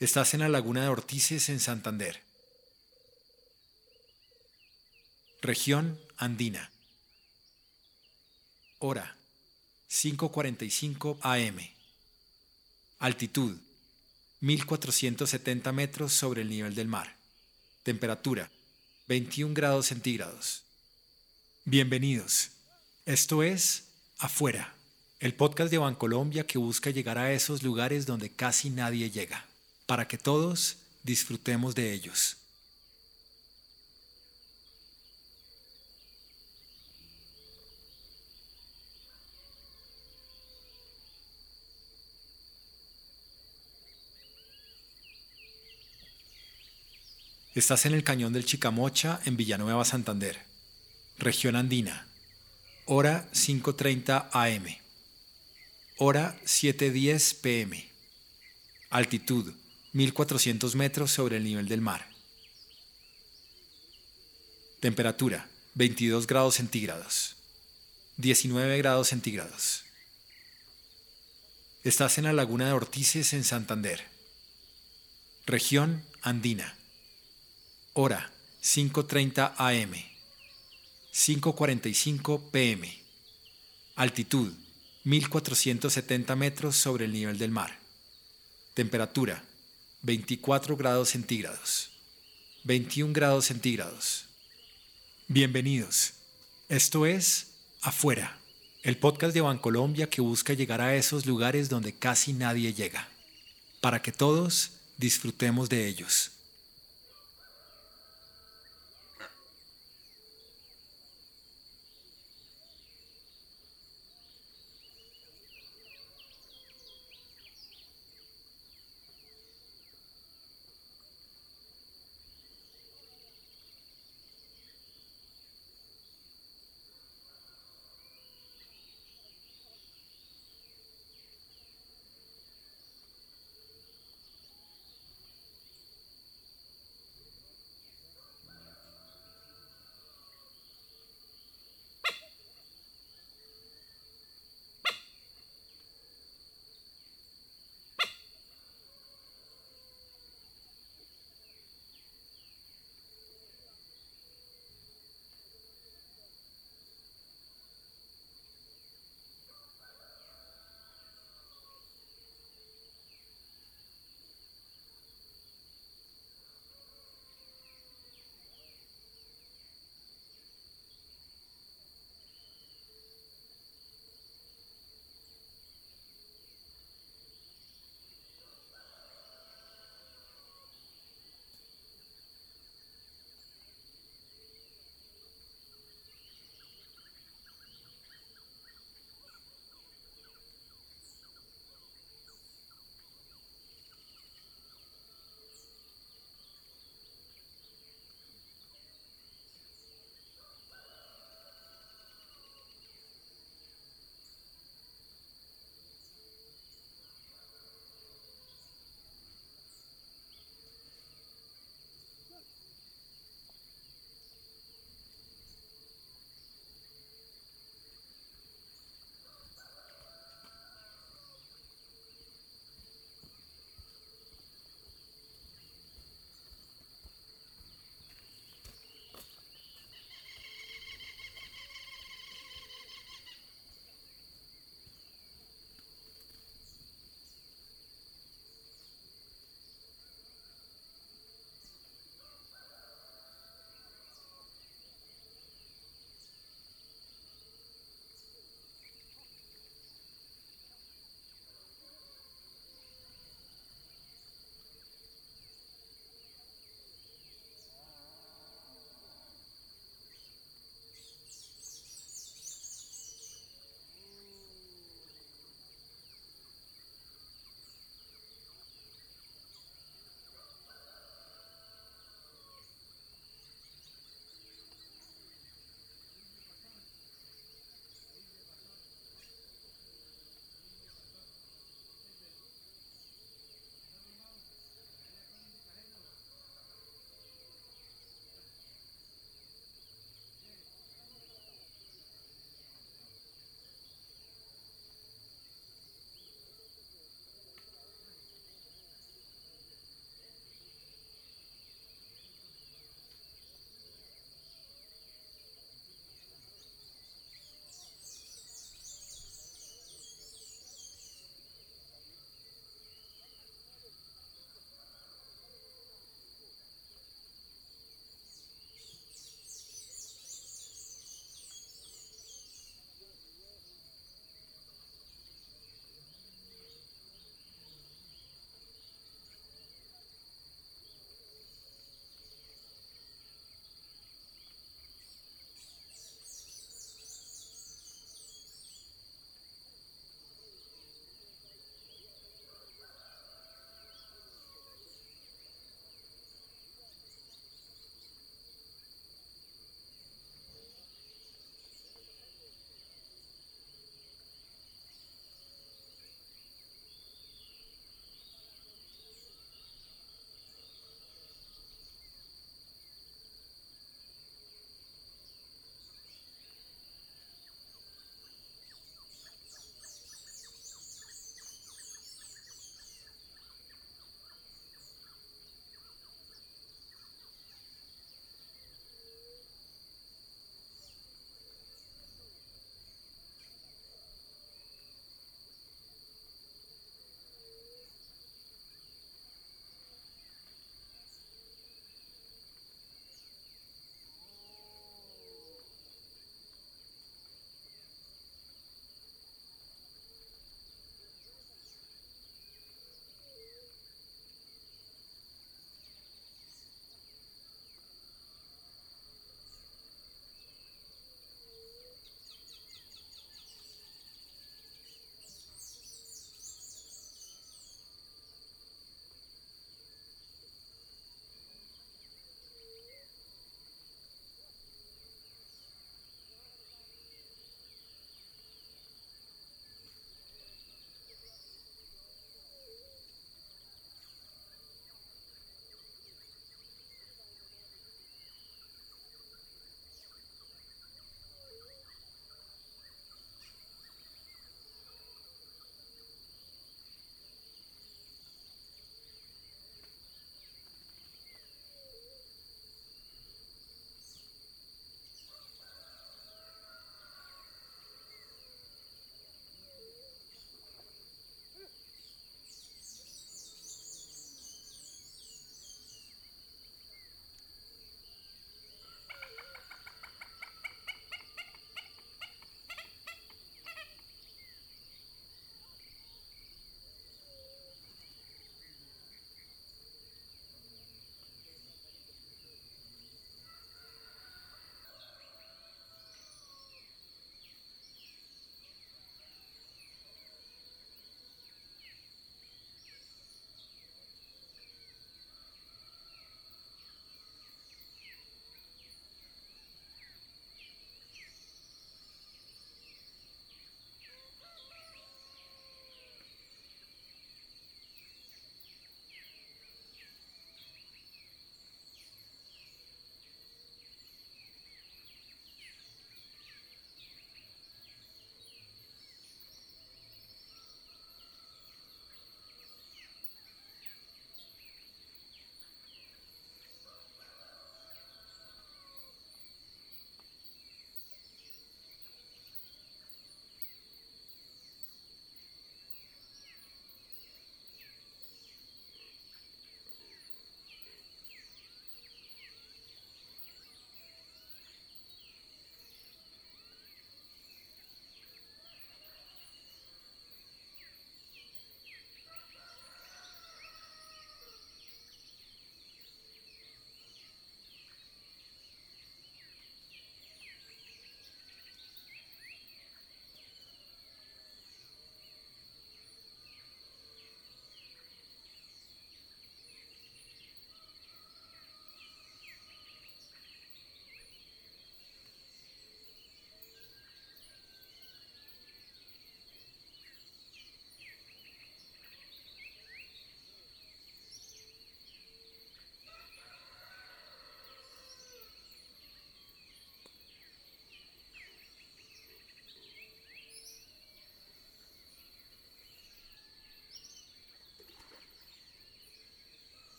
Estás en la laguna de Ortices en Santander. Región Andina. Hora 5.45 am. Altitud 1470 metros sobre el nivel del mar. Temperatura 21 grados centígrados. Bienvenidos. Esto es Afuera, el podcast de Bancolombia que busca llegar a esos lugares donde casi nadie llega para que todos disfrutemos de ellos. Estás en el cañón del Chicamocha en Villanueva, Santander, región andina. Hora 5.30 am. Hora 7.10 pm. Altitud 1400 metros sobre el nivel del mar. Temperatura 22 grados centígrados. 19 grados centígrados. Estás en la laguna de Ortices en Santander. Región Andina. Hora 5.30 am. 5.45 pm. Altitud 1470 metros sobre el nivel del mar. Temperatura 24 grados centígrados, 21 grados centígrados. Bienvenidos. Esto es Afuera, el podcast de Bancolombia que busca llegar a esos lugares donde casi nadie llega, para que todos disfrutemos de ellos.